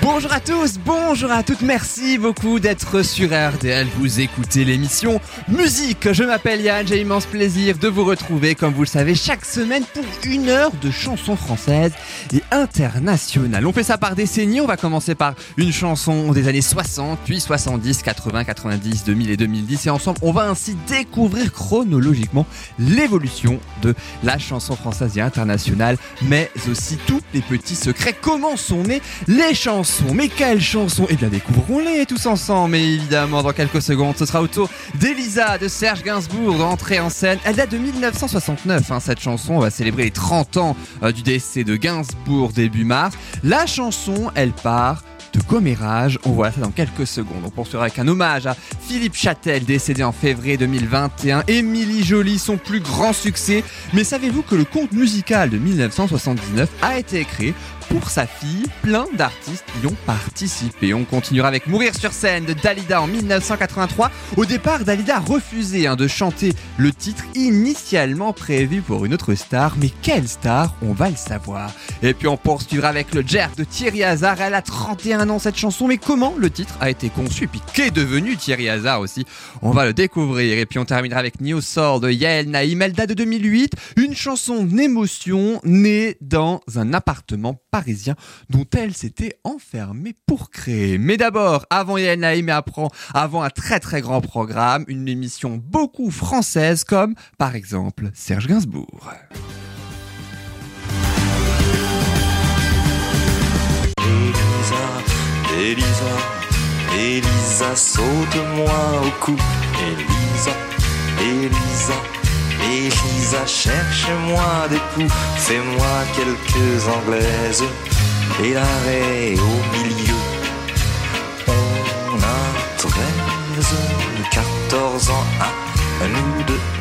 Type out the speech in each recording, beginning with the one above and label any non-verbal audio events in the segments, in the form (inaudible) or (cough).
Bonjour à tous, bonjour à toutes, merci beaucoup d'être sur RDL, vous écoutez l'émission Musique. Je m'appelle Yann, j'ai immense plaisir de vous retrouver, comme vous le savez, chaque semaine pour une heure de chansons françaises et internationales. On fait ça par décennies, on va commencer par une chanson des années 60, puis 70, 80, 90, 2000 et 2010, et ensemble on va ainsi découvrir chronologiquement l'évolution de la chanson française et internationale, mais aussi tous les petits secrets, comment sont nées les chansons mais quelle chanson Eh bien découvrons-les tous ensemble. Mais évidemment, dans quelques secondes, ce sera au tour d'Elisa de Serge Gainsbourg d'entrer en scène. Elle date de 1969, hein, cette chanson. On va célébrer les 30 ans euh, du décès de Gainsbourg début mars. La chanson, elle part de commérage. On voit ça dans quelques secondes. On poursuivra avec un hommage à Philippe Châtel, décédé en février 2021. Émilie Jolie, son plus grand succès. Mais savez-vous que le conte musical de 1979 a été écrit pour sa fille. Plein d'artistes y ont participé. On continuera avec Mourir sur scène de Dalida en 1983. Au départ, Dalida a refusé hein, de chanter le titre initialement prévu pour une autre star. Mais quelle star On va le savoir. Et puis on poursuivra avec le Jerk de Thierry Hazard. Elle a 31 ans cette chanson. Mais comment le titre a été conçu? Et puis qu'est devenu Thierry Hazard aussi? On va le découvrir. Et puis on terminera avec New Soul de Yael Naïm. Elle date de 2008. Une chanson d'émotion née dans un appartement parisien dont elle s'était enfermée pour créer. Mais d'abord, avant Yael Naïm et apprend, avant un très très grand programme, une émission beaucoup française comme par exemple Serge Gainsbourg. Elisa, Elisa, Elisa, saute-moi au cou. Elisa, Elisa, Elisa, cherche-moi des coups. Fais-moi quelques anglaises et l'arrêt au milieu. On a 13, 14 ans à.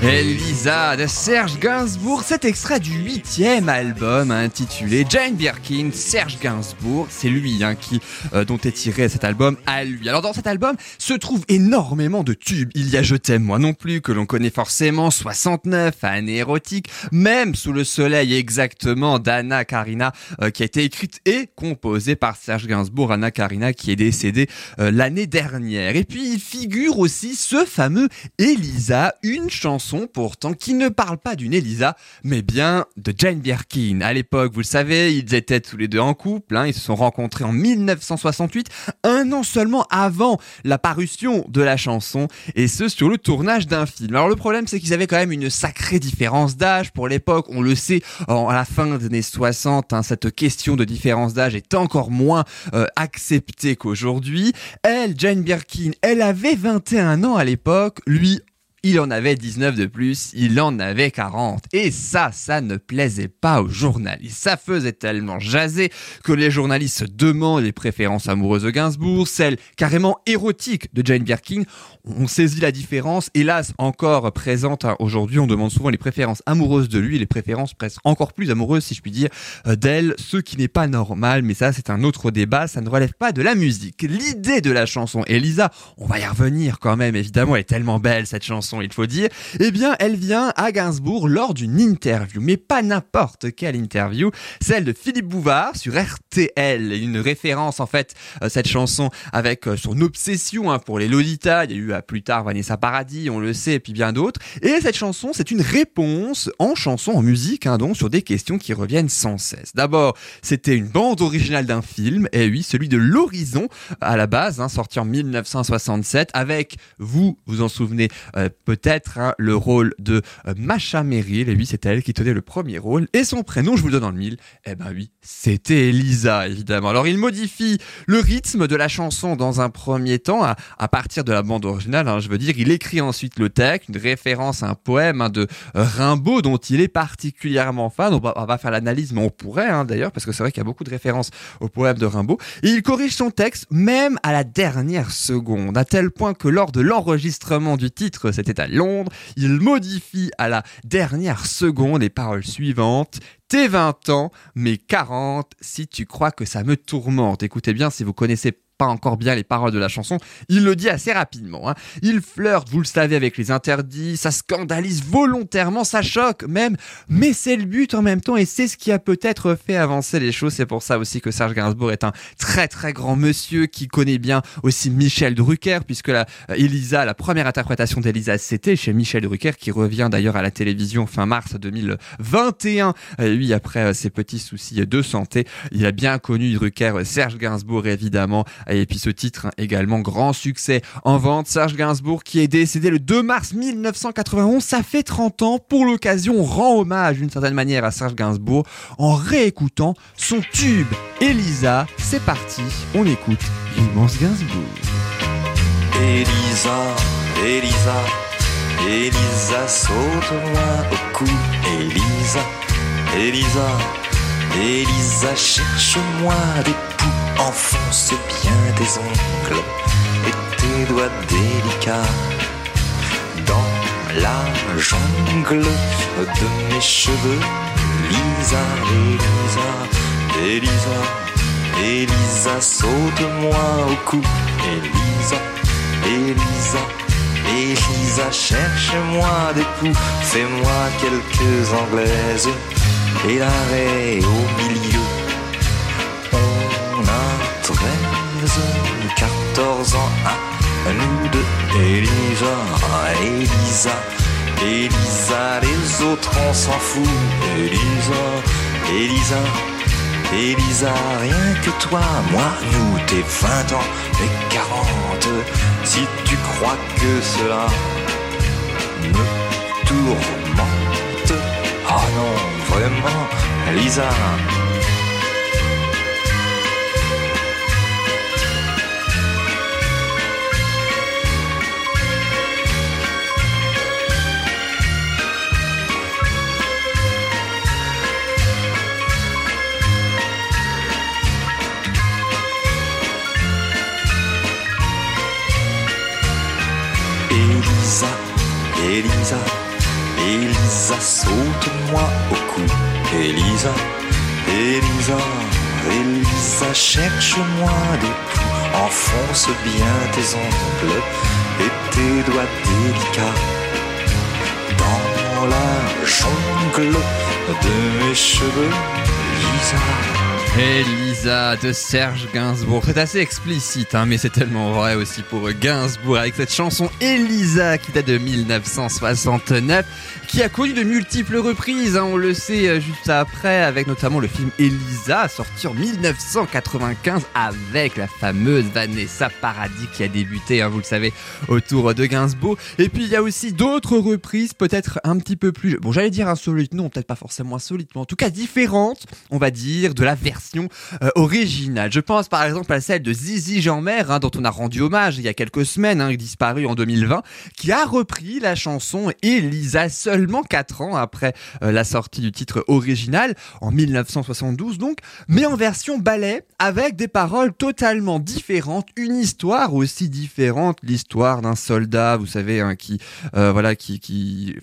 Elisa de Serge Gainsbourg, cet extrait du huitième album intitulé Jane Birkin, Serge Gainsbourg, c'est lui hein, qui, euh, dont est tiré cet album à lui. Alors dans cet album se trouve énormément de tubes. Il y a Je t'aime moi non plus que l'on connaît forcément, 69, année érotique, même Sous le soleil exactement d'Anna Karina euh, qui a été écrite et composée par Serge Gainsbourg, Anna Karina qui est décédée euh, l'année dernière. Et puis il figure aussi ce fameux Elisa, une chanson pourtant qui ne parle pas d'une Elisa, mais bien de Jane Birkin. À l'époque, vous le savez, ils étaient tous les deux en couple, hein, ils se sont rencontrés en 1968, un an seulement avant la parution de la chanson, et ce sur le tournage d'un film. Alors le problème, c'est qu'ils avaient quand même une sacrée différence d'âge pour l'époque, on le sait, à la fin des années 60, hein, cette question de différence d'âge est encore moins euh, acceptée qu'aujourd'hui. Elle, Jane Birkin, elle avait 21 ans à l'époque, lui il en avait 19 de plus, il en avait 40. Et ça, ça ne plaisait pas aux journalistes. Ça faisait tellement jaser que les journalistes demandent les préférences amoureuses de Gainsbourg, celles carrément érotiques de Jane Birkin. On saisit la différence, hélas encore présente aujourd'hui. On demande souvent les préférences amoureuses de lui les préférences presque encore plus amoureuses, si je puis dire, euh, d'elle, ce qui n'est pas normal. Mais ça, c'est un autre débat, ça ne relève pas de la musique. L'idée de la chanson, Elisa, on va y revenir quand même, évidemment, elle est tellement belle cette chanson il faut dire, eh bien, elle vient à Gainsbourg lors d'une interview, mais pas n'importe quelle interview, celle de Philippe Bouvard sur RTL, une référence en fait, euh, cette chanson avec euh, son obsession hein, pour les Lolita, il y a eu à plus tard Vanessa Paradis, on le sait, et puis bien d'autres, et cette chanson, c'est une réponse en chanson, en musique, hein, donc sur des questions qui reviennent sans cesse. D'abord, c'était une bande originale d'un film, et oui, celui de l'Horizon, à la base, hein, sorti en 1967, avec, vous vous en souvenez, euh, peut-être hein, le rôle de euh, Macha Merrill. Et oui, c'est elle qui tenait le premier rôle. Et son prénom, je vous le donne dans le mille. Eh ben oui, c'était Elisa, évidemment. Alors il modifie le rythme de la chanson dans un premier temps, à, à partir de la bande originale. Hein, je veux dire, il écrit ensuite le texte, une référence à un poème hein, de euh, Rimbaud dont il est particulièrement fan. On va, on va faire l'analyse, mais on pourrait hein, d'ailleurs, parce que c'est vrai qu'il y a beaucoup de références au poème de Rimbaud. Et il corrige son texte même à la dernière seconde, à tel point que lors de l'enregistrement du titre, c'était à Londres, il modifie à la dernière seconde les paroles suivantes. T'es 20 ans, mais 40 si tu crois que ça me tourmente. Écoutez bien si vous connaissez encore bien les paroles de la chanson, il le dit assez rapidement. Hein. Il flirte, vous le savez, avec les interdits, ça scandalise volontairement, ça choque même, mais c'est le but en même temps et c'est ce qui a peut-être fait avancer les choses. C'est pour ça aussi que Serge Gainsbourg est un très très grand monsieur qui connaît bien aussi Michel Drucker, puisque la, euh, Elisa, la première interprétation d'Elisa, c'était chez Michel Drucker, qui revient d'ailleurs à la télévision fin mars 2021. lui, après euh, ses petits soucis de santé, il a bien connu Drucker, Serge Gainsbourg évidemment, et puis ce titre hein, également grand succès en vente. Serge Gainsbourg qui est décédé le 2 mars 1991, ça fait 30 ans. Pour l'occasion, on rend hommage d'une certaine manière à Serge Gainsbourg en réécoutant son tube Elisa. C'est parti, on écoute l'immense Gainsbourg. Elisa, Elisa, Elisa, saute-moi au cou. Elisa, Elisa, Elisa, cherche-moi des poux. Enfonce bien tes ongles et tes doigts délicats dans la jungle de mes cheveux. Lisa, Elisa, Elisa, Elisa, saute-moi au cou. Elisa, Elisa, Elisa, cherche-moi des poux, fais-moi quelques anglaises et l'arrêt au milieu. 14 ans à nous deux. Elisa, Elisa, Elisa, les autres on s'en fout. Elisa, Elisa. Elisa, rien que toi, moi, nous, t'es 20 ans et 40. Si tu crois que cela me tourmente, ah non, vraiment, Elisa. Elisa, Elisa, Elisa, saute-moi au cou. Elisa, Elisa, Elisa, cherche-moi des poux. Enfonce bien tes ongles et tes doigts délicats dans la jungle de mes cheveux. Elisa. Elisa de Serge Gainsbourg. C'est assez explicite, hein, mais c'est tellement vrai aussi pour Gainsbourg avec cette chanson Elisa qui date de 1969, qui a connu de multiples reprises. hein, on le sait euh, juste après, avec notamment le film Elisa, sorti en 1995 avec la fameuse Vanessa Paradis qui a débuté, hein, vous le savez, autour de Gainsbourg. Et puis il y a aussi d'autres reprises, peut-être un petit peu plus, bon, j'allais dire insolites, non, peut-être pas forcément insolites, mais en tout cas différentes, on va dire, de la version euh, originale. Je pense par exemple à celle de Zizi Jeanmer, hein, dont on a rendu hommage il y a quelques semaines, hein, disparu en 2020, qui a repris la chanson Elisa seulement 4 ans après euh, la sortie du titre original, en 1972 donc, mais en version ballet, avec des paroles totalement différentes, une histoire aussi différente, l'histoire d'un soldat, vous savez, hein, qui, euh, voilà, qui, qui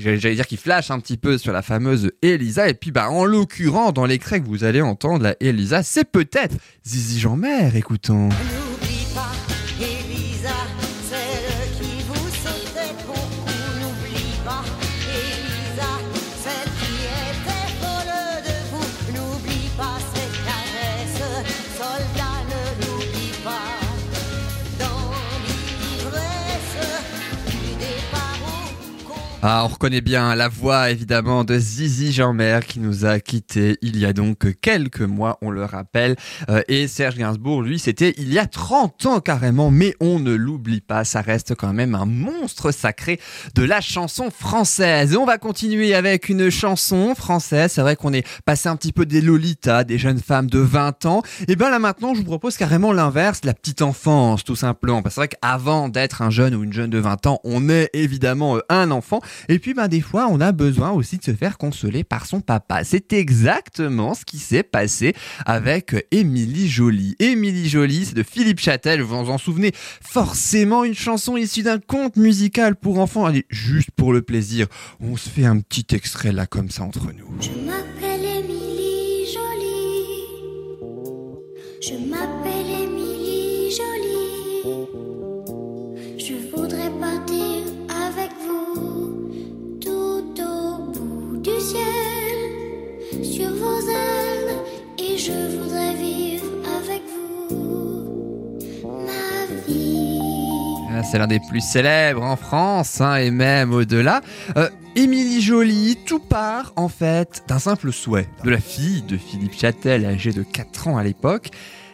j'allais dire qu'il flash un petit peu sur la fameuse Elisa. Et puis bah en l'occurrence dans l'extrait que vous allez entendre la Elisa c'est peut-être Zizi Jeanmer écoutons ah on reconnaît bien la voix évidemment de Zizi Jeanmer qui nous a quitté il y a donc quelques mois on le rappelle. Euh, et Serge Gainsbourg lui c'était il y a 30 ans carrément mais on ne l'oublie pas ça reste quand même un monstre sacré de la chanson française. Et on va continuer avec une chanson française. C'est vrai qu'on est passé un petit peu des Lolita des jeunes femmes de 20 ans. Et bien là maintenant je vous propose carrément l'inverse la petite enfance tout simplement. Parce que c'est vrai qu'avant d'être un jeune ou une jeune de 20 ans on est évidemment euh, un enfant et puis ben des fois on a besoin aussi de se faire consoler par son papa. C'est exactement ce qui s'est passé avec Émilie Joly. Émilie Joly c'est de Philippe Châtel vous vous en souvenez. Forcément une chanson issue d'un conte musical pour enfants. Allez juste pour le plaisir on se fait un petit extrait là comme ça entre nous. Je m'appelle Émilie Jolie. du ciel sur vos ailes et je voudrais vivre avec vous ma vie. Ah, c'est l'un des plus célèbres en France hein, et même au-delà. Euh, Émilie Jolie, tout part en fait d'un simple souhait de la fille de Philippe Châtel, âgée de 4 ans à l'époque.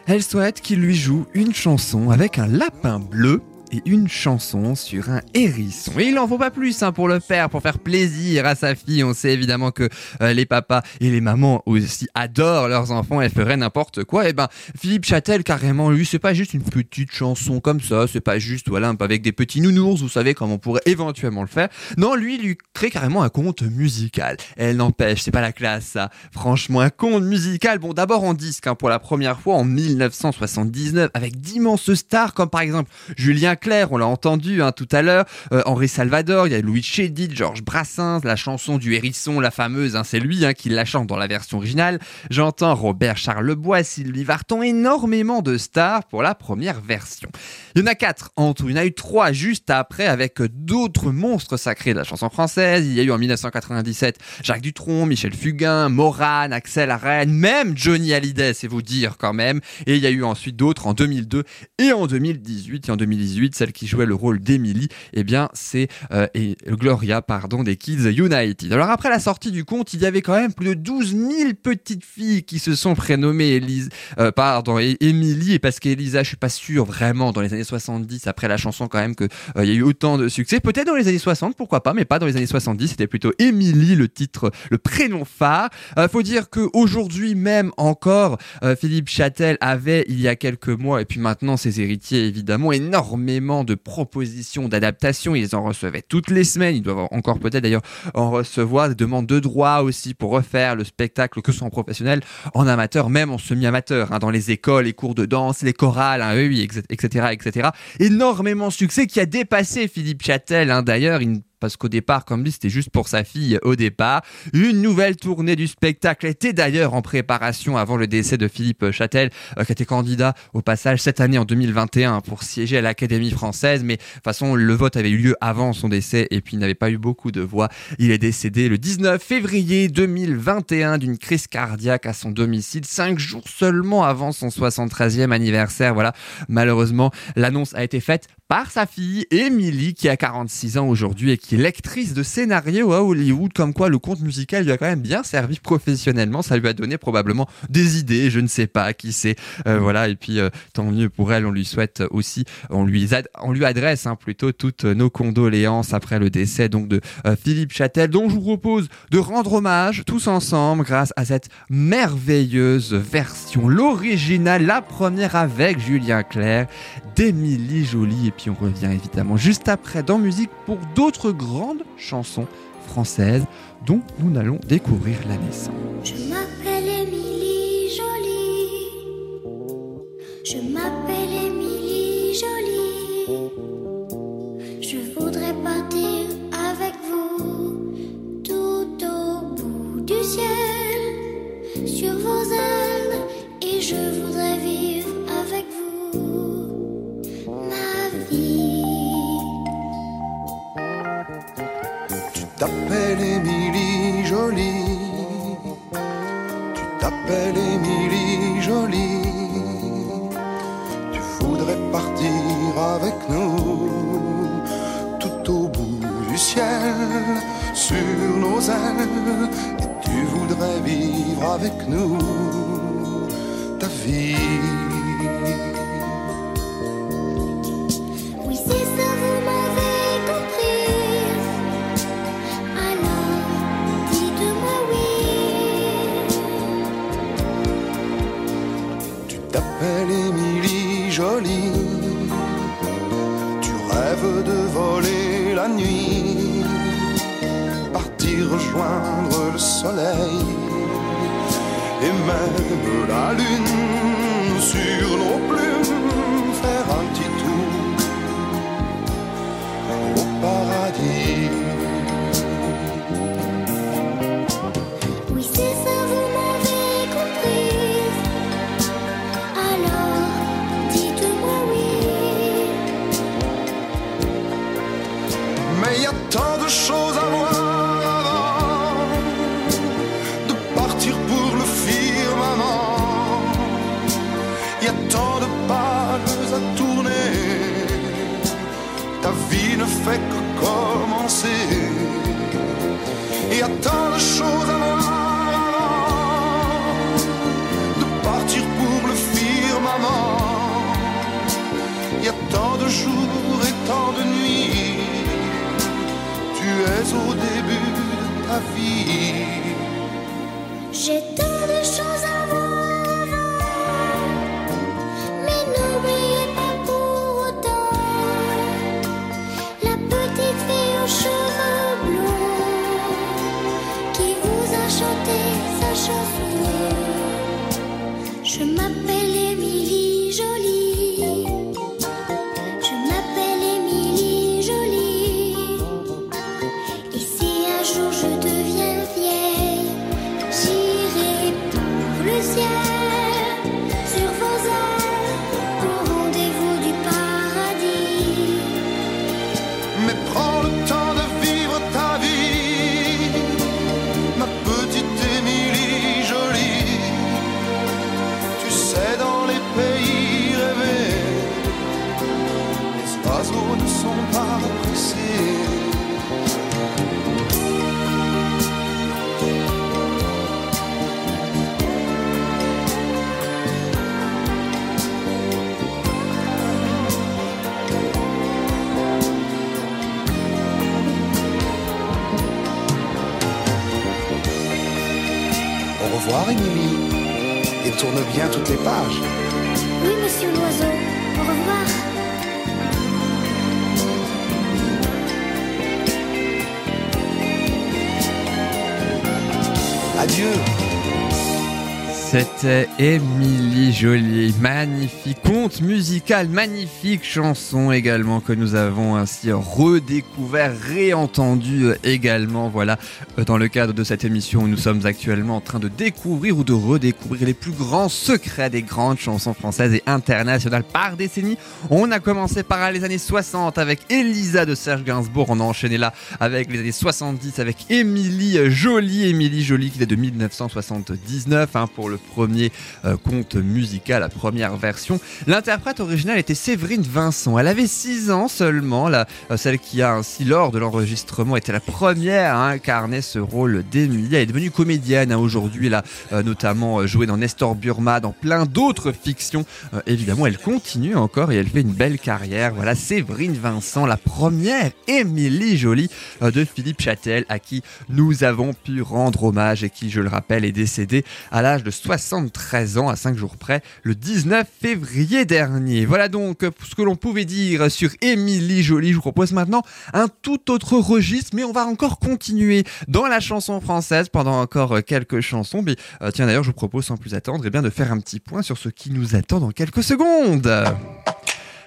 Elle souhaite qu'il lui joue une chanson avec un lapin bleu et une chanson sur un hérisson. Il n'en faut pas plus hein, pour le faire, pour faire plaisir à sa fille. On sait évidemment que euh, les papas et les mamans aussi adorent leurs enfants et feraient n'importe quoi. Et ben Philippe Châtel carrément lui, c'est pas juste une petite chanson comme ça, c'est pas juste voilà avec des petits nounours, vous savez comme on pourrait éventuellement le faire. Non, lui lui crée carrément un conte musical. Elle n'empêche, c'est pas la classe ça. Franchement, un conte musical. Bon, d'abord en disque hein, pour la première fois en 1979 avec d'immenses stars comme par exemple Julien Claire, on l'a entendu hein, tout à l'heure, euh, Henri Salvador, il y a Louis Chédid, Georges Brassens, la chanson du hérisson, la fameuse, hein, c'est lui hein, qui la chante dans la version originale. J'entends Robert Charlebois, Sylvie Varton, énormément de stars pour la première version. Il y en a quatre en tout, il y en a eu trois juste après avec d'autres monstres sacrés de la chanson française. Il y a eu en 1997 Jacques Dutronc, Michel Fugain, Morane, Axel Arène, même Johnny Hallyday, c'est vous dire quand même. Et il y a eu ensuite d'autres en 2002 et en 2018. Et en 2018, celle qui jouait le rôle d'Emily, eh bien c'est euh, Gloria, pardon, des Kids United. Alors après la sortie du conte, il y avait quand même plus de 12 000 petites filles qui se sont prénommées Elise, euh, pardon, Emily, et parce qu'Elisa, je suis pas sûr vraiment dans les années 70, après la chanson quand même que euh, y a eu autant de succès. Peut-être dans les années 60, pourquoi pas, mais pas dans les années 70. C'était plutôt Emily le titre, le prénom phare. Faut dire que aujourd'hui même encore, Philippe Châtel avait il y a quelques mois et puis maintenant ses héritiers évidemment énormément de propositions d'adaptation. Ils en recevaient toutes les semaines. Ils doivent encore peut-être d'ailleurs en recevoir des demandes de droit aussi pour refaire le spectacle que ce soit en professionnel, en amateur, même en semi-amateur, hein, dans les écoles, les cours de danse, les chorales, hein, oui, etc., etc. Énormément de succès qui a dépassé Philippe Châtel. Hein, d'ailleurs, il parce qu'au départ, comme dit, c'était juste pour sa fille au départ. Une nouvelle tournée du spectacle était d'ailleurs en préparation avant le décès de Philippe Châtel, euh, qui était candidat au passage cette année en 2021 pour siéger à l'Académie française. Mais de toute façon, le vote avait eu lieu avant son décès et puis il n'avait pas eu beaucoup de voix. Il est décédé le 19 février 2021 d'une crise cardiaque à son domicile, cinq jours seulement avant son 73e anniversaire. Voilà, malheureusement, l'annonce a été faite par sa fille Emily qui a 46 ans aujourd'hui et qui est lectrice de scénario à Hollywood comme quoi le conte musical lui a quand même bien servi professionnellement ça lui a donné probablement des idées je ne sais pas qui sait euh, voilà et puis euh, tant mieux pour elle on lui souhaite aussi on lui on lui adresse hein, plutôt toutes nos condoléances après le décès donc de euh, Philippe Châtel dont je vous propose de rendre hommage tous ensemble grâce à cette merveilleuse version l'original la première avec Julien Clerc d'Émilie Jolie. Puis on revient évidemment juste après dans musique pour d'autres grandes chansons françaises dont nous allons découvrir la naissance. Je m'appelle Émilie Jolie. Je m'appelle Émilie Jolie. Je voudrais partir avec vous tout au bout du ciel, sur vos ailes, et je voudrais vivre t'appelles Émilie Jolie. Tu t'appelles Émilie Jolie. Tu voudrais partir avec nous tout au bout du ciel, sur nos ailes. Et tu voudrais vivre avec nous ta vie. T'appelles Émilie Jolie. Tu rêves de voler la nuit, partir rejoindre le soleil et même la lune sur nos plumes, faire un petit tour au paradis. Ne fait que commencer. Il y a tant de choses à avant de partir pour le firmament. Il y a tant de jours et tant de nuits. Tu es au début de ta vie. Bien toutes les pages. Oui, monsieur l'oiseau, au revoir. Adieu. C'était Émilie Jolie, magnifique conte musical, magnifique chanson également que nous avons ainsi redécouvert, réentendu euh, également. Voilà, euh, dans le cadre de cette émission où nous sommes actuellement en train de découvrir ou de redécouvrir les plus grands secrets des grandes chansons françaises et internationales par décennie. On a commencé par les années 60 avec Elisa de Serge Gainsbourg, on a enchaîné là avec les années 70 avec Émilie Jolie, Émilie Jolie qui est de 1979 hein, pour le premier euh, conte musical, la première version. L'interprète originale était Séverine Vincent. Elle avait 6 ans seulement, la, euh, celle qui a ainsi lors de l'enregistrement était la première à incarner ce rôle d'Émilie. Elle est devenue comédienne hein, aujourd'hui, elle a euh, notamment euh, joué dans Nestor Burma, dans plein d'autres fictions. Évidemment, elle continue encore et elle fait une belle carrière. Voilà, Séverine Vincent, la première Émilie Jolie de Philippe Châtel, à qui nous avons pu rendre hommage et qui, je le rappelle, est décédé à l'âge de 73 ans, à 5 jours près, le 19 février Voilà donc ce que l'on pouvait dire sur Émilie Jolie. Je vous propose maintenant un tout autre registre, mais on va encore continuer dans la chanson française pendant encore quelques chansons. Mais euh, tiens, d'ailleurs, je vous propose sans plus attendre eh de faire un petit point sur ce qui nous attend dans quelques secondes.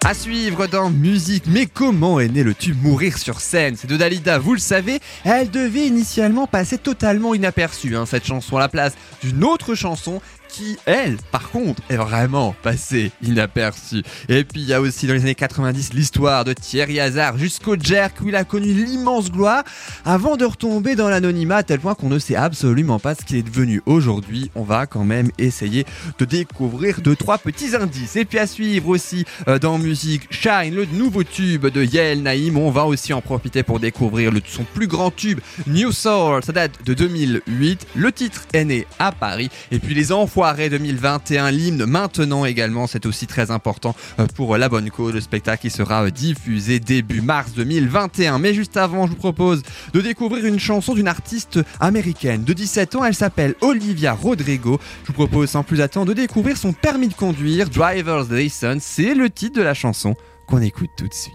À suivre dans musique, mais comment est né le tube Mourir sur scène? C'est de Dalida, vous le savez, elle devait initialement passer totalement inaperçue, hein, cette chanson à la place d'une autre chanson qui, elle, par contre, est vraiment passée inaperçue. Et puis il y a aussi dans les années 90 l'histoire de Thierry Hazard jusqu'au Jerk où il a connu l'immense gloire avant de retomber dans l'anonymat à tel point qu'on ne sait absolument pas ce qu'il est devenu aujourd'hui. On va quand même essayer de découvrir deux trois petits indices. Et puis à suivre aussi euh, dans musique Shine, le nouveau tube de Yael Naïm. On va aussi en profiter pour découvrir le, son plus grand tube New Soul. Ça date de 2008. Le titre est né à Paris. Et puis les Enfoirés 2021, l'hymne maintenant également. C'est aussi très important euh, pour la bonne cause. Le spectacle qui sera euh, diffusé début mars 2021. Mais juste avant, je vous propose de découvrir une chanson d'une artiste américaine de 17 ans. Elle s'appelle Olivia Rodrigo. Je vous propose sans plus attendre de découvrir son permis de conduire, Driver's License. C'est le titre de la chanson qu'on écoute tout de suite.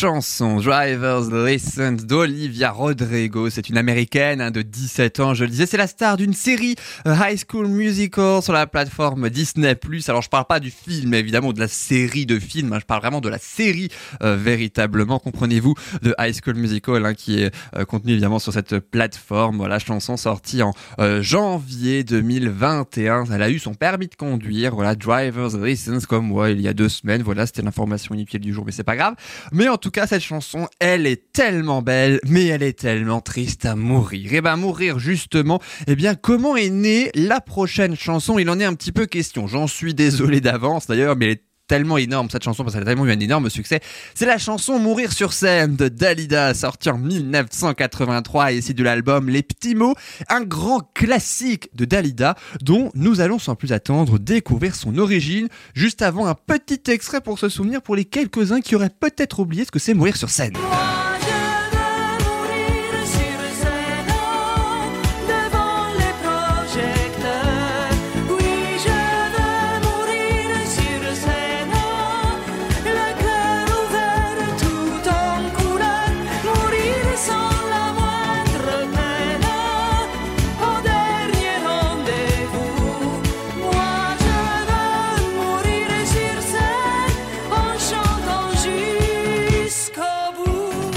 Chanson Driver's License d'Olivia Rodrigo. C'est une américaine hein, de 17 ans, je le disais. C'est la star d'une série euh, High School Musical sur la plateforme Disney+. Alors je parle pas du film évidemment, de la série de films. hein. Je parle vraiment de la série euh, véritablement, comprenez-vous, de High School Musical hein, qui est euh, contenu évidemment sur cette plateforme. Voilà, chanson sortie en euh, janvier 2021. Elle a eu son permis de conduire. Voilà, Driver's License comme moi il y a deux semaines. Voilà, c'était l'information inutile du jour, mais c'est pas grave. Mais en tout cas, cette chanson, elle est tellement belle, mais elle est tellement triste à mourir. Et ben mourir justement, eh bien comment est née la prochaine chanson? Il en est un petit peu question. J'en suis désolé d'avance d'ailleurs, mais elle est tellement énorme cette chanson parce qu'elle a tellement eu un énorme succès. C'est la chanson Mourir sur scène de Dalida, sortie en 1983 et ici de l'album Les Petits Mots, un grand classique de Dalida dont nous allons sans plus attendre découvrir son origine juste avant un petit extrait pour se souvenir pour les quelques-uns qui auraient peut-être oublié ce que c'est mourir sur scène.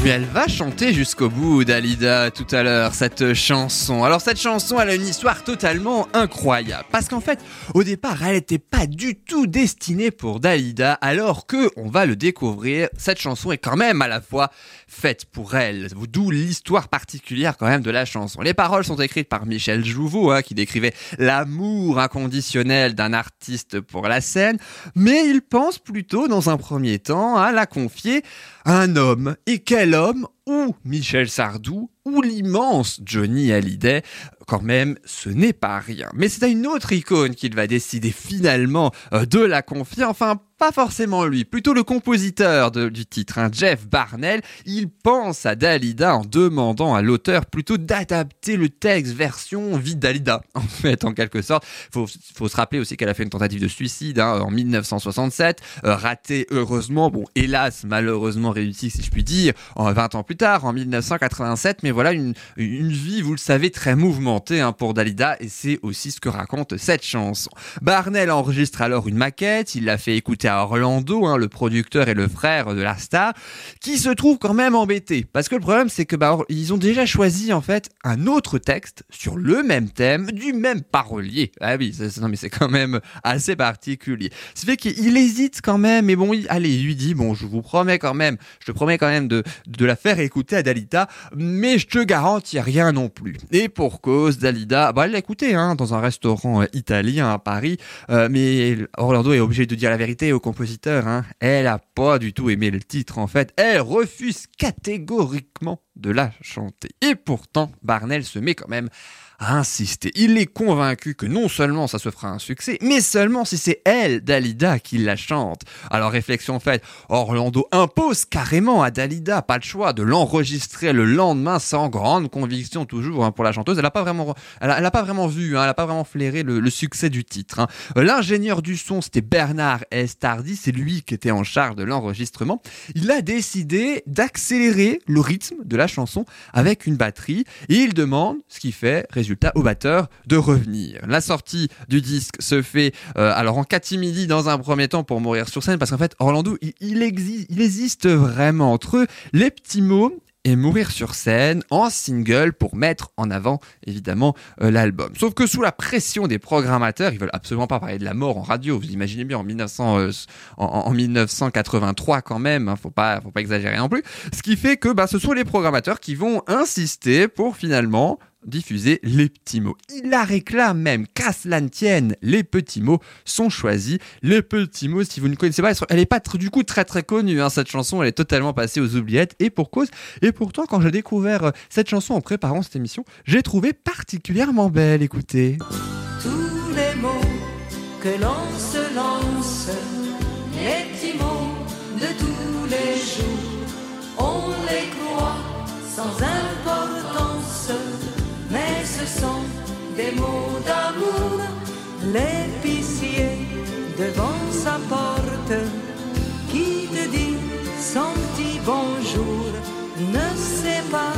Mais elle va chanter jusqu'au bout, Dalida, tout à l'heure, cette chanson. Alors cette chanson, elle a une histoire totalement incroyable. Parce qu'en fait, au départ, elle n'était pas du tout destinée pour Dalida, alors que, on va le découvrir, cette chanson est quand même à la fois faite pour elle. D'où l'histoire particulière quand même de la chanson. Les paroles sont écrites par Michel Jouveau, hein, qui décrivait l'amour inconditionnel d'un artiste pour la scène, mais il pense plutôt, dans un premier temps, à la confier à un homme. Et quel homme? Ou Michel Sardou ou l'immense Johnny Hallyday. Quand même, ce n'est pas rien. Mais c'est à une autre icône qu'il va décider finalement euh, de la confier. Enfin, pas forcément lui, plutôt le compositeur du titre, hein, Jeff Barnell. Il pense à Dalida en demandant à l'auteur plutôt d'adapter le texte version vie Dalida, (laughs) en fait, en quelque sorte. Faut, faut se rappeler aussi qu'elle a fait une tentative de suicide hein, en 1967, euh, ratée heureusement, bon, hélas, malheureusement réussie, si je puis dire, en 20 ans plus tard, en 1987. Mais voilà, une, une vie, vous le savez, très mouvementée hein, pour Dalida, et c'est aussi ce que raconte cette chanson. Barnell enregistre alors une maquette, il l'a fait écouter à Orlando, hein, le producteur et le frère de la star, qui se trouve quand même embêté. Parce que le problème, c'est que bah, ils ont déjà choisi en fait un autre texte sur le même thème, du même parolier. Ah oui, c'est- c'est- non mais c'est quand même assez particulier. Ce fait qu'il hésite quand même, mais bon, il, allez, il lui dit, bon, je vous promets quand même, je te promets quand même de, de la faire écouter à Dalida, mais je te garantis rien non plus. Et pour cause, Dalida, bah, elle l'a écouté hein, dans un restaurant euh, italien à Paris, euh, mais Orlando est obligé de dire la vérité au compositeur. Hein. Elle a pas du tout aimé le titre en fait. Elle refuse catégoriquement de la chanter. Et pourtant, Barnell se met quand même à insister. Il est convaincu que non seulement ça se fera un succès, mais seulement si c'est elle, Dalida, qui la chante. Alors réflexion faite, Orlando impose carrément à Dalida, pas le choix, de l'enregistrer le lendemain sans grande conviction toujours hein, pour la chanteuse. Elle n'a pas vraiment, elle pas vraiment vu, hein, elle n'a pas vraiment flairé le, le succès du titre. hein. L'ingénieur du son, c'était Bernard Estardi, c'est lui qui était en charge de l'enregistrement. Il a décidé d'accélérer le rythme de la chanson avec une batterie et il demande, ce qui fait résultat au batteur de revenir. La sortie du disque se fait euh, alors en catimini dans un premier temps pour mourir sur scène parce qu'en fait Orlando il, existe, vraiment entre eux les petits mots et mourir sur scène en single pour mettre en avant évidemment euh, l'album. Sauf que sous la pression des programmateurs, ils veulent absolument pas parler de la mort en radio. Vous imaginez bien en 1900, euh, 1983 quand même, hein, faut pas, faut pas exagérer non plus. Ce qui fait que bah, ce sont les programmateurs qui vont insister pour finalement diffuser les petits mots. Il la réclame même, qu'à cela ne tienne, les petits mots sont choisis. Les petits mots, si vous ne connaissez pas, elle est pas du coup très très connue, hein, cette chanson, elle est totalement passée aux oubliettes, et pour cause. Et pourtant, quand j'ai découvert euh, cette chanson en préparant cette émission, j'ai trouvé particulièrement belle, écoutez. tous les mots que l'on se lance, les petits de tous les jours, on les croit sans mais des mots d'amour. L'épicier devant sa porte qui te dit son petit bonjour ne sait pas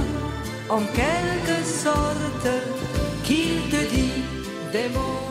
en quelque sorte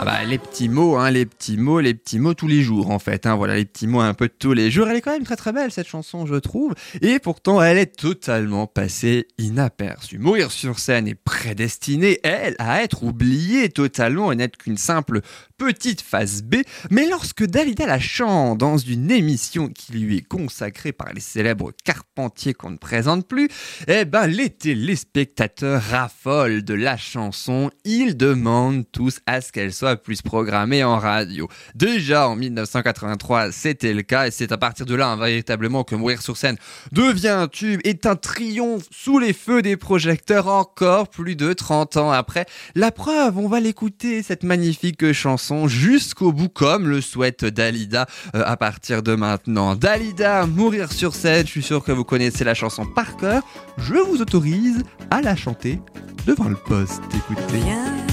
Ah bah les petits mots, hein, les petits mots, les petits mots tous les jours en fait. Hein, voilà les petits mots un peu tous les jours. Elle est quand même très très belle cette chanson, je trouve. Et pourtant, elle est totalement passée inaperçue. Mourir sur scène est prédestinée, elle, à être oubliée totalement et n'être qu'une simple petite phase B. Mais lorsque Dalida la chante dans une émission qui lui est consacrée par les célèbres Carpentiers qu'on ne présente plus, eh ben les téléspectateurs raffolent de la chanson. Ils demandent tous à ce qu'elle soit plus programmée en radio. Déjà en 1983, c'était le cas et c'est à partir de là hein, véritablement que Mourir sur scène devient un tube, est un triomphe sous les feux des projecteurs encore plus de 30 ans après. La preuve, on va l'écouter cette magnifique chanson jusqu'au bout comme le souhaite Dalida euh, à partir de maintenant. Dalida, Mourir sur scène, je suis sûr que vous connaissez la chanson par cœur. Je vous autorise à la chanter devant le poste. Écoutez. Viens,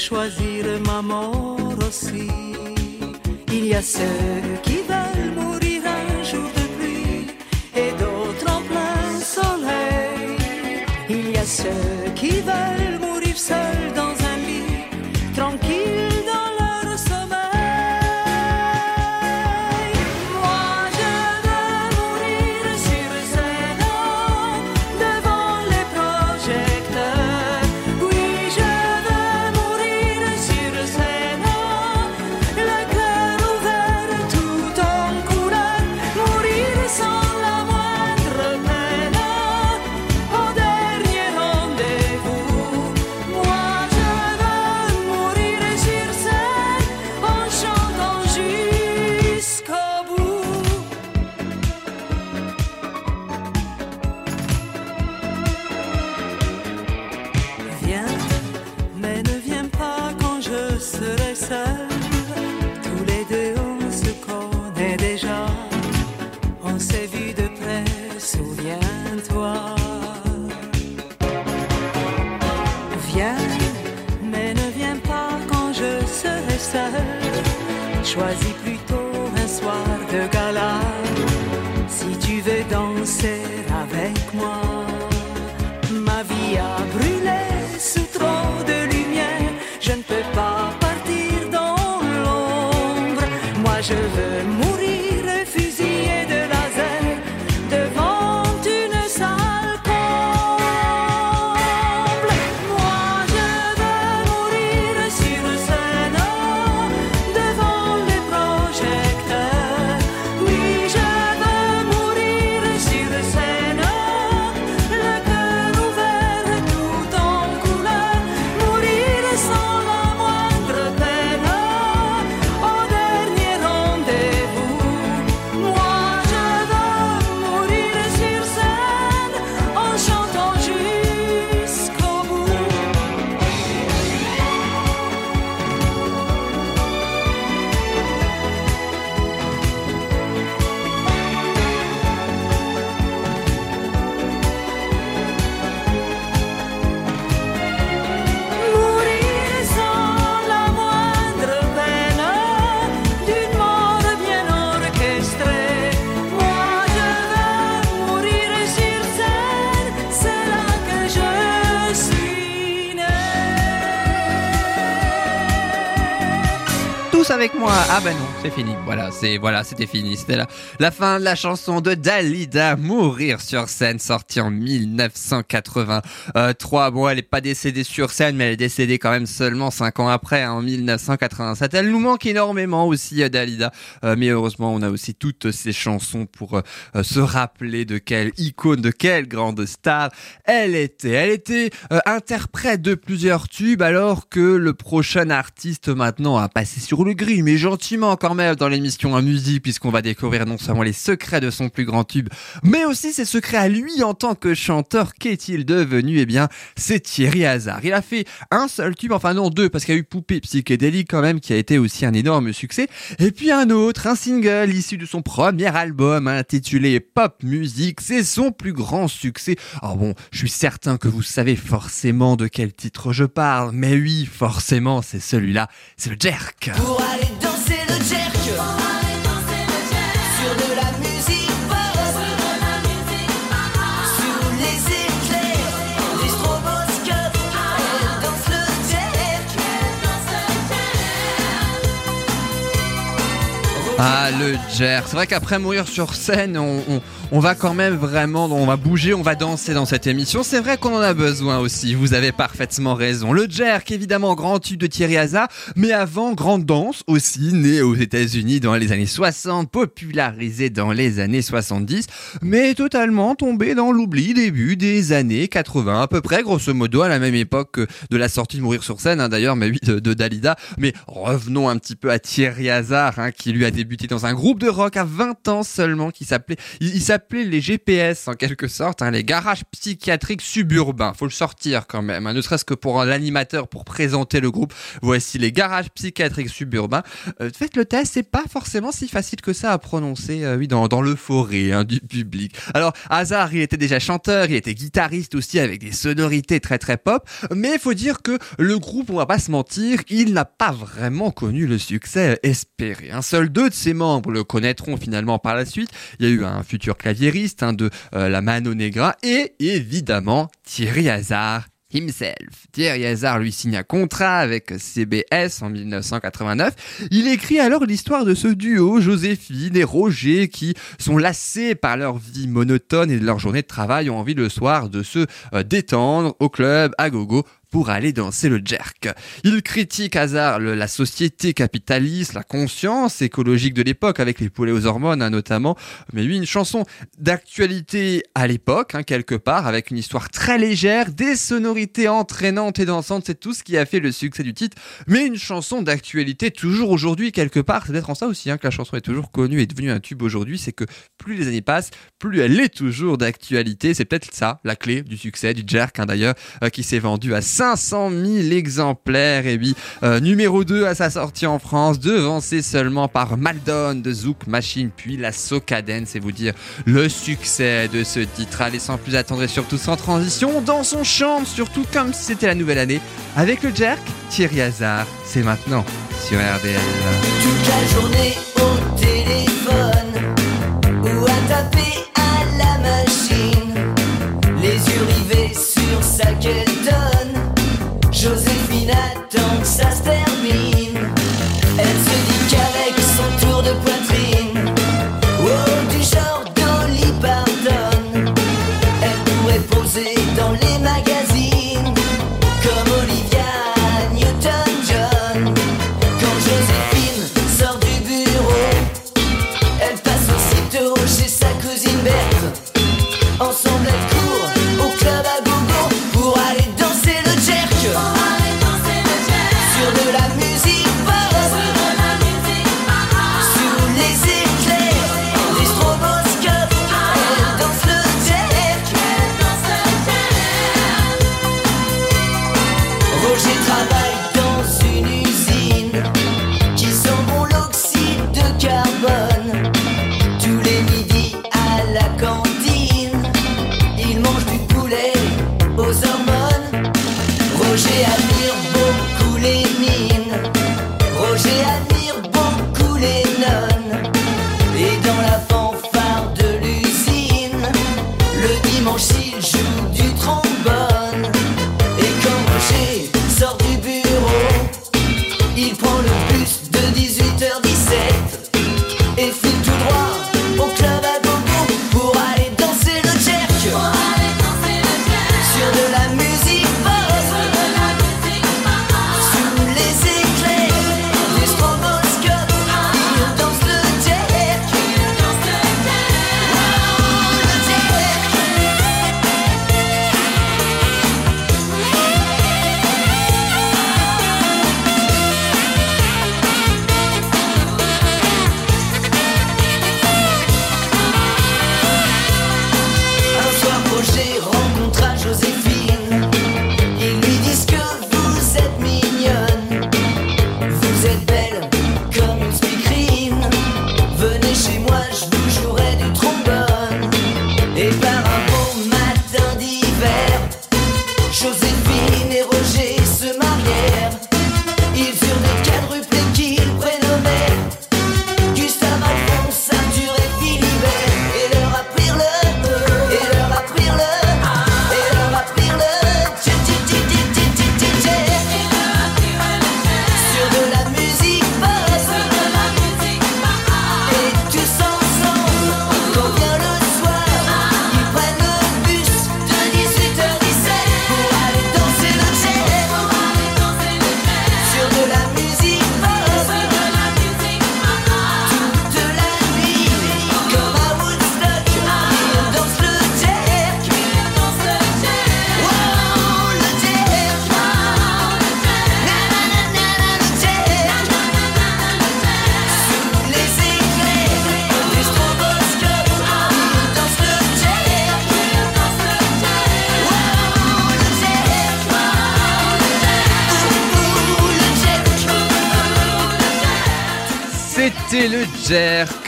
choisir ma mort aussi. Il y a ceux qui veulent mourir un jour de pluie et d'autres en plein soleil. Il y a ceux qui veulent mourir seuls c'est fini. Voilà, c'est voilà, c'était fini. C'était la, la fin de la chanson de Dalida, Mourir sur scène, sortie en 1983. Bon, elle est pas décédée sur scène, mais elle est décédée quand même seulement 5 ans après, hein, en 1987. Elle nous manque énormément aussi, euh, Dalida. Euh, mais heureusement, on a aussi toutes ces chansons pour euh, se rappeler de quelle icône, de quelle grande star elle était. Elle était euh, interprète de plusieurs tubes, alors que le prochain artiste maintenant a passé sur le gris, mais gentiment quand même dans l'émission à puisqu'on va découvrir non seulement les secrets de son plus grand tube, mais aussi ses secrets à lui en tant que chanteur. Qu'est-il devenu? Eh bien, c'est Thierry Hazard. Il a fait un seul tube, enfin non deux, parce qu'il y a eu Poupée psychédélique quand même, qui a été aussi un énorme succès, et puis un autre, un single issu de son premier album intitulé Pop Music. C'est son plus grand succès. Oh bon, je suis certain que vous savez forcément de quel titre je parle, mais oui, forcément, c'est celui-là, c'est le Jerk. Pour aller danser Ah, le Jer. C'est vrai qu'après mourir sur scène, on, on- on va quand même vraiment, on va bouger, on va danser dans cette émission. C'est vrai qu'on en a besoin aussi. Vous avez parfaitement raison. Le Jerk, évidemment, grand tube de Thierry Hazard, mais avant, grande danse aussi, né aux États-Unis dans les années 60, popularisé dans les années 70, mais totalement tombé dans l'oubli début des années 80, à peu près, grosso modo, à la même époque que de la sortie de Mourir sur scène, hein, d'ailleurs, mais oui, de, Dalida. Mais revenons un petit peu à Thierry Hazard, hein, qui lui a débuté dans un groupe de rock à 20 ans seulement, qui s'appelait, il s'appelait les GPS en quelque sorte, hein, les garages psychiatriques suburbains. Faut le sortir quand même, hein, ne serait-ce que pour l'animateur, pour présenter le groupe. Voici les garages psychiatriques suburbains. Euh, faites le test, c'est pas forcément si facile que ça à prononcer, euh, oui, dans, dans l'euphorie hein, du public. Alors, Hazard, il était déjà chanteur, il était guitariste aussi avec des sonorités très très pop, mais il faut dire que le groupe, on va pas se mentir, il n'a pas vraiment connu le succès espéré. Un seul deux de ses membres le connaîtront finalement par la suite. Il y a eu un futur claviériste hein, de euh, la Mano Negra et évidemment Thierry Hazard himself. Thierry Hazard lui signe un contrat avec CBS en 1989. Il écrit alors l'histoire de ce duo, Joséphine et Roger, qui sont lassés par leur vie monotone et leur journée de travail, ont envie le soir de se euh, détendre au club, à gogo, pour aller danser le jerk. Il critique Hazard le- la société capitaliste, la conscience écologique de l'époque avec les poulets aux hormones hein, notamment. Mais oui, une chanson d'actualité à l'époque, hein, quelque part, avec une histoire très légère, des sonorités entraînantes et dansantes, c'est tout ce qui a fait le succès du titre. Mais une chanson d'actualité toujours aujourd'hui, quelque part, c'est peut-être en ça aussi hein, que la chanson est toujours connue et devenue un tube aujourd'hui, c'est que plus les années passent, plus elle est toujours d'actualité. C'est peut-être ça, la clé du succès du jerk hein, d'ailleurs, euh, qui s'est vendu à 500 000 exemplaires. Et oui, euh, numéro 2 à sa sortie en France, devancé seulement par Maldon de Zouk Machine, puis la Socadence. Et vous dire le succès de ce titre. Allez, sans plus attendre et surtout sans transition, dans son champ, surtout comme si c'était la nouvelle année, avec le jerk Thierry Hazard. C'est maintenant sur RDL. toute la journée au téléphone ou à taper à la machine, les yeux rivés sur sa donne.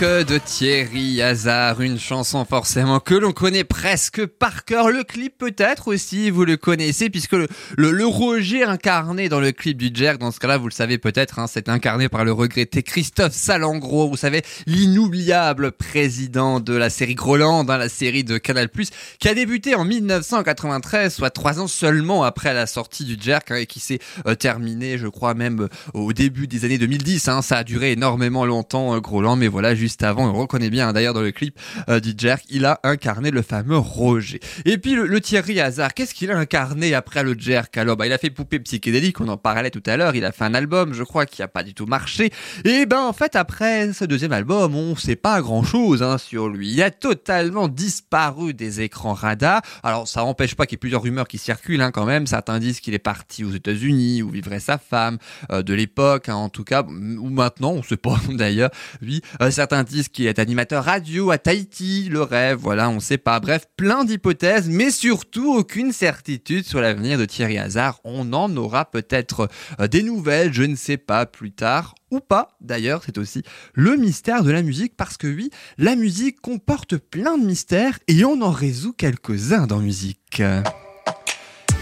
De Thierry Hazard, une chanson forcément que l'on connaît presque par cœur. Le clip peut-être aussi, vous le connaissez, puisque le, le, Roger incarné dans le clip du jerk, dans ce cas-là, vous le savez peut-être, hein, c'est incarné par le regretté Christophe Salengro, vous savez, l'inoubliable président de la série Groland, dans la série de Canal+, qui a débuté en 1993, soit trois ans seulement après la sortie du jerk, hein, et qui s'est euh, terminé, je crois même, euh, au début des années 2010. Hein, ça a duré énormément longtemps, euh, Groland, mais voilà, juste avant, on reconnaît bien hein, d'ailleurs dans le clip euh, du jerk, il a incarné le fameux Roger. Et puis le, Thierry Hazard, qu'est-ce qu'il a incarné après le jerk Alors, bah, il a fait Poupée psychédélique, on en parlait tout à l'heure, il a fait un album, je crois, qui a pas du tout marché. Et ben en fait, après ce deuxième album, on sait pas grand-chose hein, sur lui. Il a totalement disparu des écrans radars. Alors, ça n'empêche pas qu'il y ait plusieurs rumeurs qui circulent hein, quand même. Certains disent qu'il est parti aux États-Unis, où vivrait sa femme, euh, de l'époque, en tout cas, ou maintenant, on sait pas (laughs) d'ailleurs. Oui, euh, certains disent qu'il est animateur radio à Tahiti, le rêve, voilà, on sait pas. Bref, plein d'hypothèses, mais surtout aucune certitude sur l'avenir de Thierry Hazard. On en aura peut-être euh, des nouvelles, je ne sais pas, plus tard ou pas. D'ailleurs, c'est aussi le mystère de la musique parce que oui, la musique comporte plein de mystères et on en résout quelques-uns dans musique.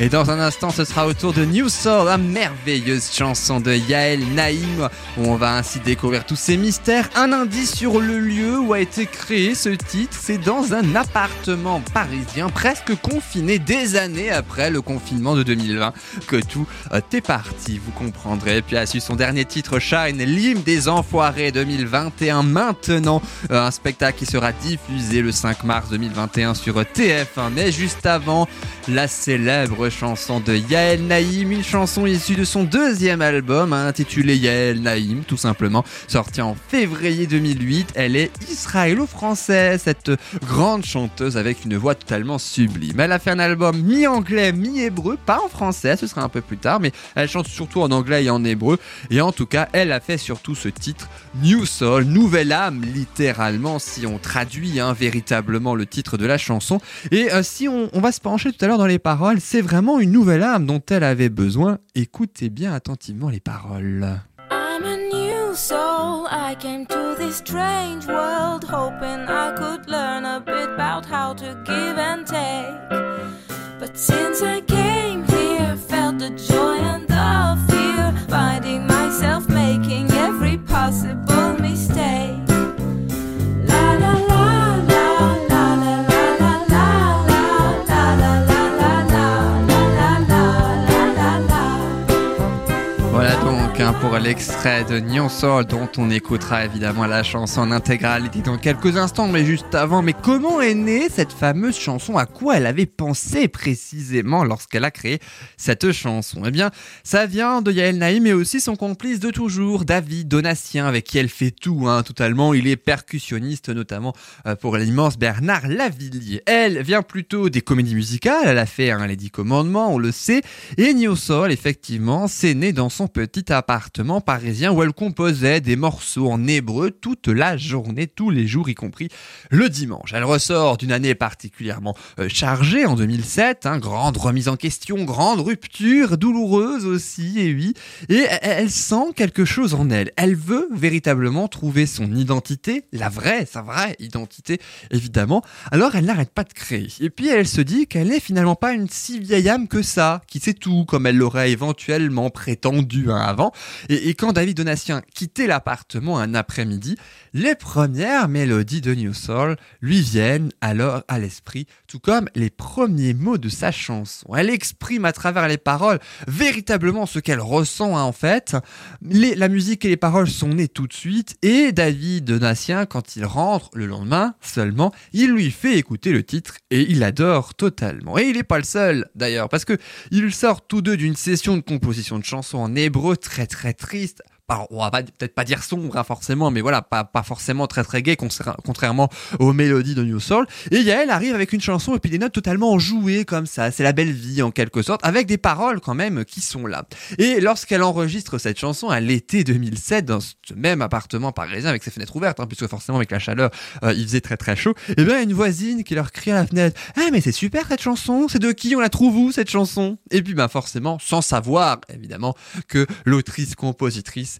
Et dans un instant, ce sera au tour de New Soul, la merveilleuse chanson de Yael Naïm, où on va ainsi découvrir tous ces mystères. Un indice sur le lieu où a été créé ce titre, c'est dans un appartement parisien, presque confiné des années après le confinement de 2020, que tout euh, est parti, vous comprendrez. Puis a su son dernier titre, Shine, l'hymne des enfoirés 2021, maintenant, euh, un spectacle qui sera diffusé le 5 mars 2021 sur TF1. Mais juste avant, la célèbre chanson de Yael Naïm, une chanson issue de son deuxième album hein, intitulé Yael Naïm, tout simplement, sorti en février 2008. Elle est israélo-française, cette grande chanteuse avec une voix totalement sublime. Elle a fait un album mi-anglais, mi-hébreu, pas en français, ce sera un peu plus tard, mais elle chante surtout en anglais et en hébreu. Et en tout cas, elle a fait surtout ce titre New Soul, nouvelle âme, littéralement, si on traduit hein, véritablement le titre de la chanson. Et euh, si on, on va se pencher tout à l'heure dans les paroles, c'est vraiment une nouvelle âme dont elle avait besoin. Écoutez bien attentivement les paroles. I'm a new soul. I came to this strange world hoping I could learn a bit about how to give and take. But since I came here, felt the joy and the fear, finding myself making every possible mistake. L'extrait de Nyon Soul dont on écoutera évidemment la chanson en intégralité dans quelques instants, mais juste avant. Mais comment est née cette fameuse chanson? À quoi elle avait pensé précisément lorsqu'elle a créé cette chanson? Eh bien, ça vient de Yael Naïm et aussi son complice de toujours, David Donatien, avec qui elle fait tout, hein, totalement. Il est percussionniste notamment euh, pour l'immense Bernard Lavillier. Elle vient plutôt des comédies musicales, elle a fait un Les Dix Commandements, on le sait, et Neo Soul, effectivement, c'est né dans son petit appartement parisien où elle composait des morceaux en hébreu toute la journée, tous les jours, y compris le dimanche. Elle ressort d'une année particulièrement euh, chargée en 2007, hein, grande remise en question, grande rupture, douloureuse aussi, et oui, et elle- elle sent quelque chose en elle. Elle veut véritablement trouver son identité, la vraie, sa vraie identité, évidemment. Alors elle n'arrête pas de créer. Et puis elle se dit qu'elle n'est finalement pas une si vieille âme que ça, qui sait tout, comme elle l'aurait éventuellement prétendu hein, avant. Et, et quand David Donatien quittait l'appartement un après-midi, les premières mélodies de New Soul lui viennent alors à l'esprit, tout comme les premiers mots de sa chanson. Elle exprime à travers les paroles véritablement ce qu'elle ressent hein, en fait. La musique et les paroles sont nées tout de suite et David Donatien, quand il rentre le lendemain seulement, il lui fait écouter le titre et il adore totalement. Et il n'est pas le seul d'ailleurs parce que ils sortent tous deux d'une session de composition de chansons en hébreu très très triste. On va peut-être pas dire sombre hein, forcément, mais voilà, pas, forcément très très gay, contra- contrairement aux mélodies de New Soul. Et Yael arrive avec une chanson et puis des notes totalement enjouées comme ça. C'est la belle vie en quelque sorte, avec des paroles quand même qui sont là. Et lorsqu'elle enregistre cette chanson à l'été 2007 dans ce même appartement parisien avec ses fenêtres ouvertes, hein, puisque forcément avec la chaleur, euh, il faisait très très chaud, et bien y a une voisine qui leur crie à la fenêtre Ah mais c'est super cette chanson, c'est de qui? On la trouve où cette chanson Et puis ben forcément, sans savoir évidemment que l'autrice-compositrice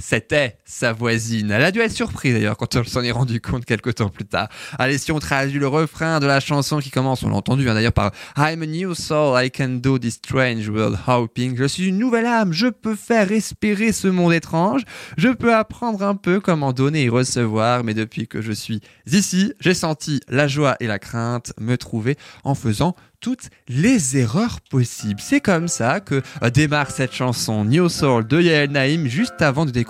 c'était sa voisine. Elle a dû être surprise d'ailleurs quand elle s'en est rendu compte quelques temps plus tard. Allez, si on traduit le refrain de la chanson qui commence, on l'a entendu hein, d'ailleurs par I'm a new soul, I can do this strange world hoping. Je suis une nouvelle âme, je peux faire respirer ce monde étrange, je peux apprendre un peu comment donner et recevoir, mais depuis que je suis ici, j'ai senti la joie et la crainte me trouver en faisant toutes les erreurs possibles. C'est comme ça que euh, démarre cette chanson New Soul de Yael Naïm juste avant de découvrir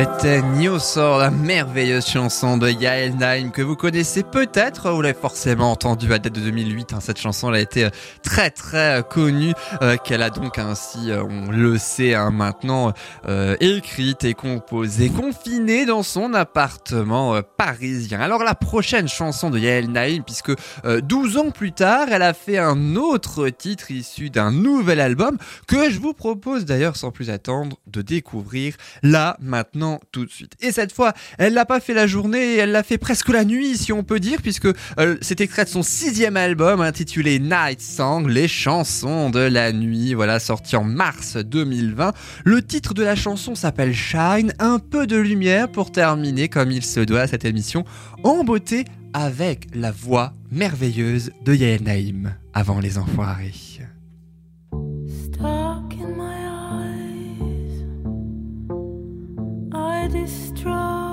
C'était Newsor, la merveilleuse chanson de Yael Naim que vous connaissez peut-être, vous l'avez forcément entendu à date de 2008. hein, cette chanson elle a été euh, très très euh, connue, euh, qu'elle a donc ainsi, on le sait hein, maintenant, écrite et composée, confinée dans son appartement parisien. Alors la prochaine chanson de Yael Naim, puisque euh, 12 ans plus tard, elle a fait un autre titre issu d'un nouvel album que je vous propose d'ailleurs sans plus attendre de découvrir là, maintenant, tout de suite. Et cette fois, elle l'a pas fait la journée, elle l'a fait presque la nuit, si on peut dire, puisque euh, c'est extrait de son sixième album intitulé Night Song, les chansons de la nuit, voilà, sorti en mars 2020. Le titre de la chanson s'appelle Shine, un peu de lumière pour terminer comme il se doit cette émission en beauté avec la voix merveilleuse de Yael Naïm avant les enfoirés. I destroy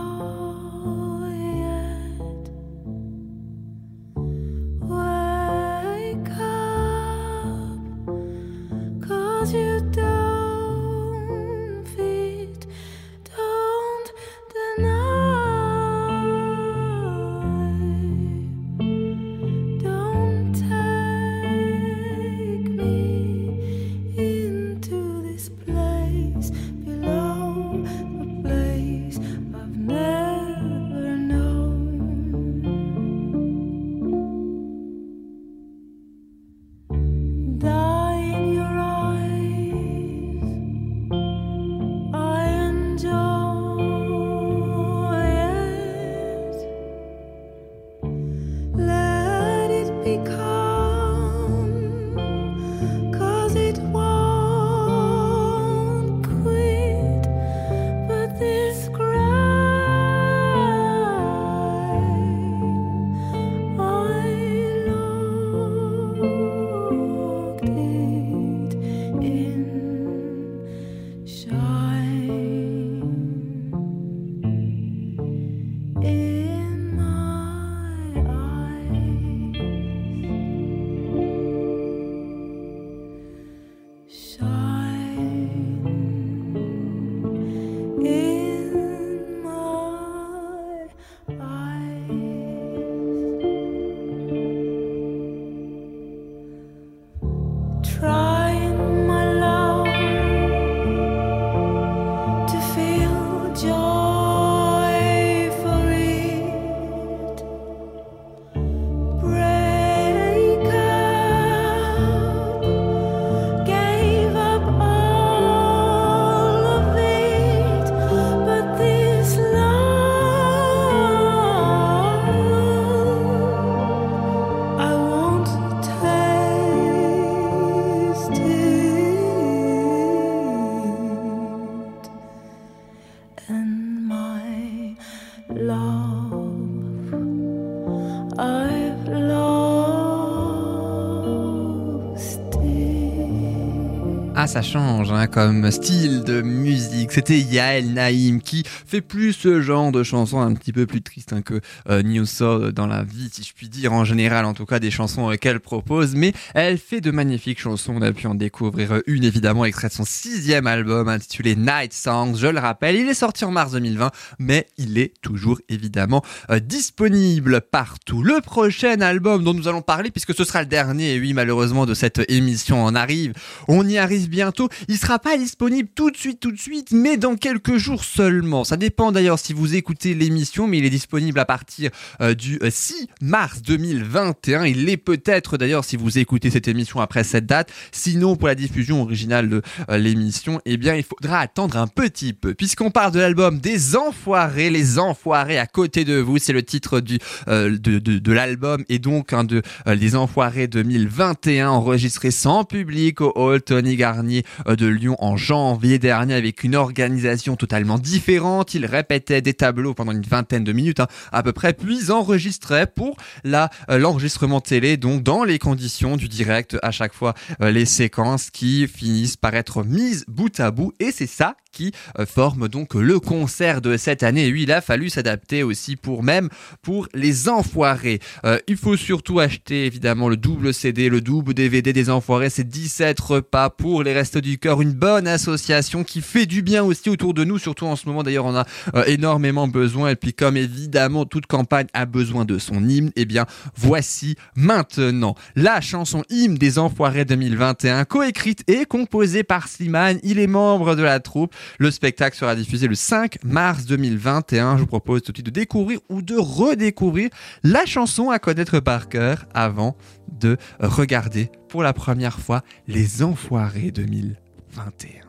Ça change hein, comme style de musique. C'était Yael Naïm qui fait plus ce genre de chansons un petit peu plus tristes hein, que euh, New Soul dans la vie, si je puis dire, en général, en tout cas des chansons euh, qu'elle propose. Mais elle fait de magnifiques chansons. On a pu en découvrir euh, une évidemment, extrait de son sixième album intitulé Night Songs. Je le rappelle, il est sorti en mars 2020, mais il est toujours évidemment disponible partout. Le prochain album dont nous allons parler, puisque ce sera le dernier, et oui, malheureusement, de cette émission, on arrive, on y arrive bientôt. Il sera pas disponible tout de suite, tout de suite, mais dans quelques jours seulement. Ça dépend d'ailleurs si vous écoutez l'émission, mais il est disponible à partir euh, du euh, 6 mars 2021. Il l'est peut-être d'ailleurs si vous écoutez cette émission après cette date. Sinon, pour la diffusion originale de euh, l'émission, eh bien, il faudra attendre un petit peu, puisqu'on parle de l'album des Enfoirés, les Enfoirés à côté de vous. C'est le titre du euh, de, de, de l'album et donc hein, de euh, les Enfoirés 2021, enregistré sans public au hall Tony Garnier euh, de Lyon en janvier dernier avec une organisation totalement différente. Il répétait des tableaux pendant une vingtaine de minutes hein, à peu près, puis enregistrait pour la euh, l'enregistrement télé, donc dans les conditions du direct à chaque fois euh, les séquences qui finissent par être mises bout à bout et c'est ça qui euh, forme donc le concert de cette année. Et oui, il a fallu s'adapter aussi pour même pour les enfoirés. Euh, il faut surtout acheter évidemment le double CD, le double DVD des enfoirés. C'est 17 repas pour les restos du cœur. Une bonne association qui fait du bien aussi autour de nous. Surtout en ce moment d'ailleurs, on a euh, énormément besoin. Et puis comme évidemment toute campagne a besoin de son hymne, eh bien voici maintenant la chanson hymne des enfoirés 2021, coécrite et composée par Slimane. Il est membre de la troupe. Le spectacle sera diffusé le 5 mars 2021. Je vous propose tout de suite de découvrir ou de redécouvrir la chanson à connaître par cœur avant de regarder pour la première fois Les Enfoirés 2021.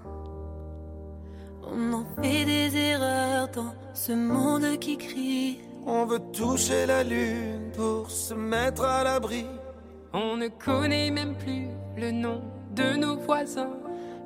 On en fait des erreurs dans ce monde qui crie. On veut toucher la lune pour se mettre à l'abri. On ne connaît même plus le nom de nos voisins.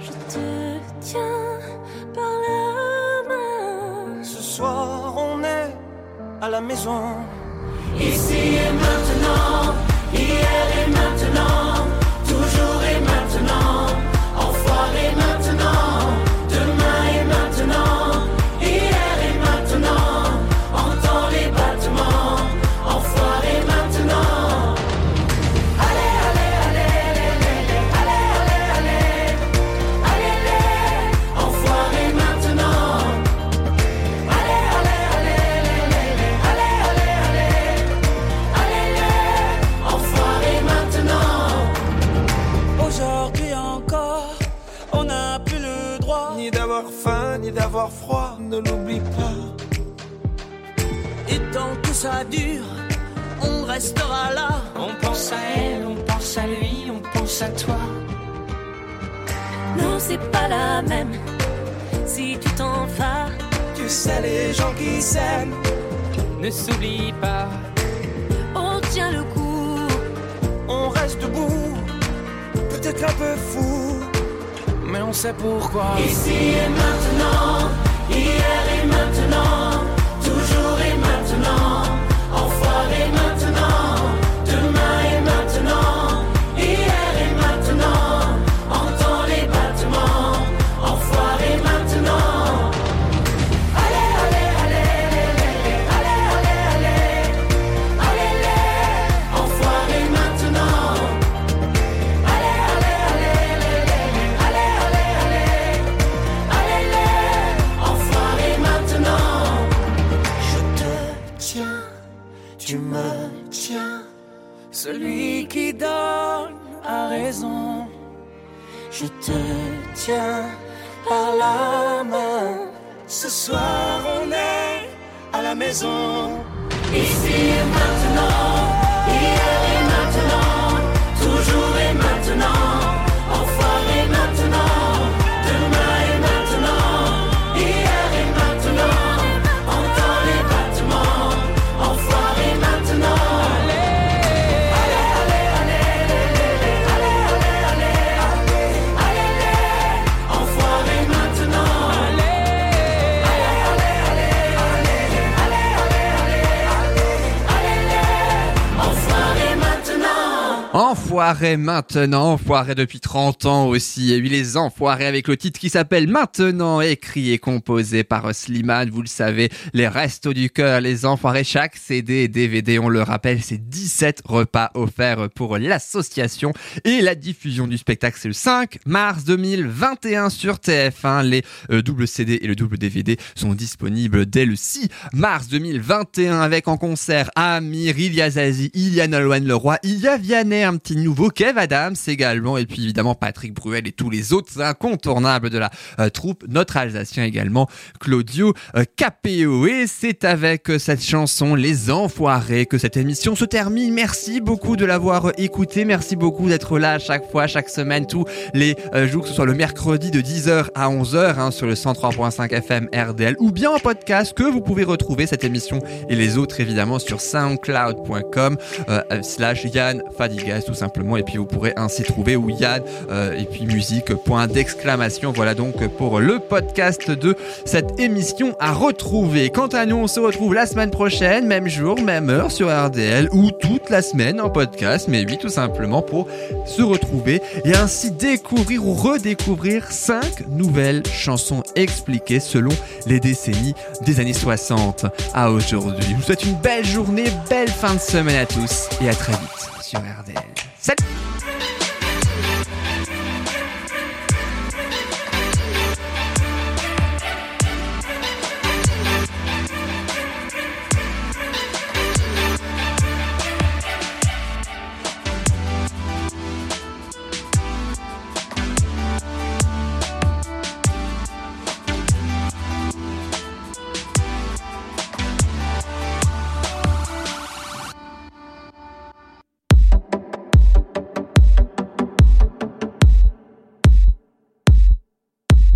Je te tiens par la main. Ce soir, on est à la maison. Ici et maintenant, hier et maintenant, ça dure, on restera là. On pense à elle, on pense à lui, on pense à toi. Non, c'est pas la même. Si tu t'en vas, Tu sais, les gens qui s'aiment, Ne s'oublie pas, on tient le coup. on reste debout. Peut-être un peu fou, mais on sait pourquoi. Ici et maintenant, hier et maintenant, Enfoiré maintenant, enfoiré depuis 30 ans aussi. Et oui, les enfoirés avec le titre qui s'appelle Maintenant, écrit et composé par Slimane. Vous le savez, les restos du cœur, les enfoirés, chaque CD et DVD, on le rappelle, c'est 17 repas offerts pour l'association. Et la diffusion du spectacle, c'est le 5 mars 2021 sur TF1. Les euh, doubles CD et le double DVD sont disponibles dès le 6 mars 2021 avec en concert Amir, Ilia Zazie, Ilia Nolwenn Leroy, Ilia Vianney, petit nouveau Kev Adams également, et puis évidemment Patrick Bruel et tous les autres incontournables de la euh, troupe, notre Alsacien également, Claudio euh, Capéo. Et c'est avec euh, cette chanson Les Enfoirés que cette émission se termine. Merci beaucoup de l'avoir écouté, merci beaucoup d'être là à chaque fois, chaque semaine, tous les euh, jours, que ce soit le mercredi de 10h à 11h hein, sur le 103.5 FM RDL ou bien en podcast que vous pouvez retrouver cette émission et les autres évidemment sur soundcloud.com slash Yann Fadigas tout simplement et puis vous pourrez ainsi trouver ou Yann euh, et puis musique point d'exclamation voilà donc pour le podcast de cette émission à retrouver quant à nous on se retrouve la semaine prochaine même jour même heure sur RDL ou toute la semaine en podcast mais oui tout simplement pour se retrouver et ainsi découvrir ou redécouvrir cinq nouvelles chansons expliquées selon les décennies des années 60 à aujourd'hui. Je vous souhaite une belle journée, belle fin de semaine à tous et à très vite sur RDL. set.